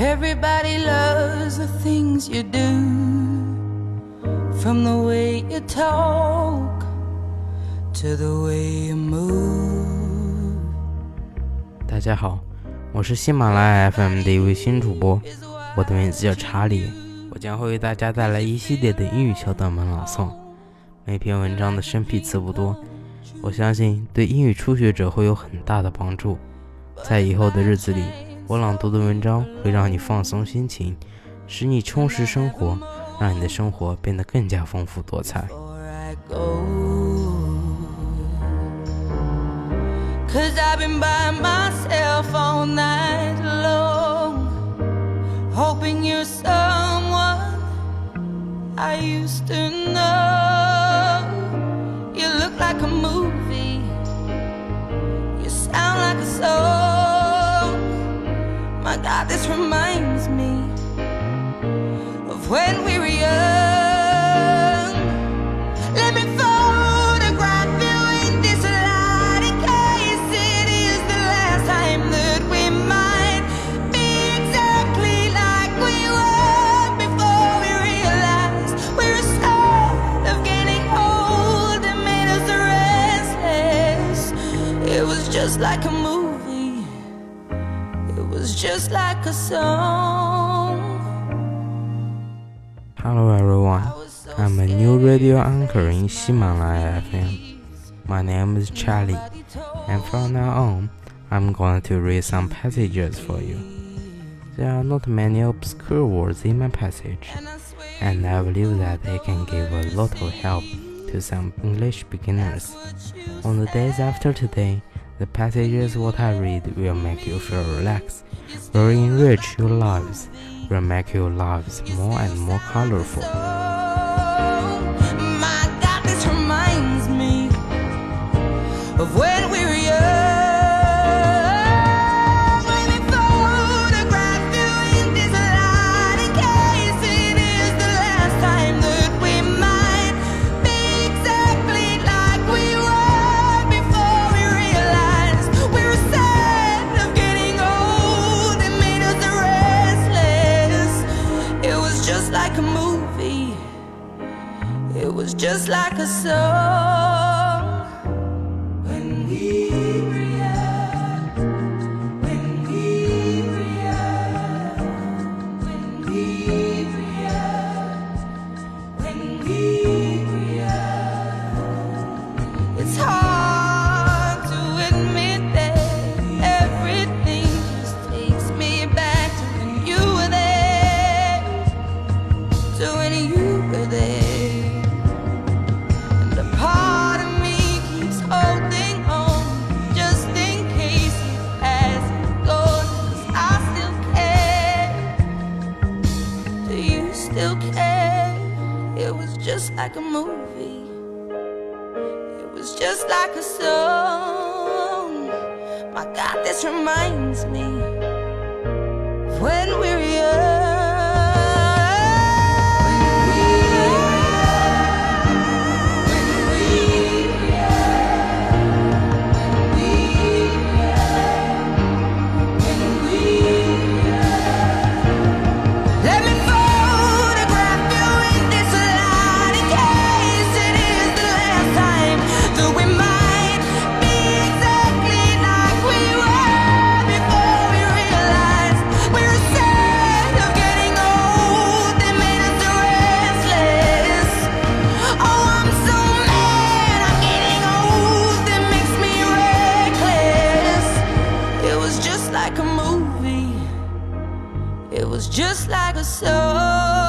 Everybody loves the things you do, from the way you talk to the way you move. 大家好，我是喜马拉雅 FM 的一位新主播，我的名字叫查理。我将会为大家带来一系列的英语小短文朗诵，每篇文章的生僻词不多，我相信对英语初学者会有很大的帮助。在以后的日子里。我朗读的文章会让你放松心情，使你充实生活，让你的生活变得更加丰富多彩。my God, this reminds me of when we were young. Let me photograph you in this light in case it is the last time that we might be exactly like we were before we realized we were scared of getting old and made us restless. It was just like a movie just like a song. Hello everyone, I'm a new radio anchor in Himalaya FM. My name is Charlie, and from now on, I'm going to read some passages for you. There are not many obscure words in my passage, and I believe that they can give a lot of help to some English beginners. On the days after today, the passages what I read will make you feel relaxed, will enrich your lives, will make your lives more and more colorful. My God, this reminds me of when just like a movie. It was just like a song when we just like a movie. It was just like a song. My God, this reminds me when we just like a song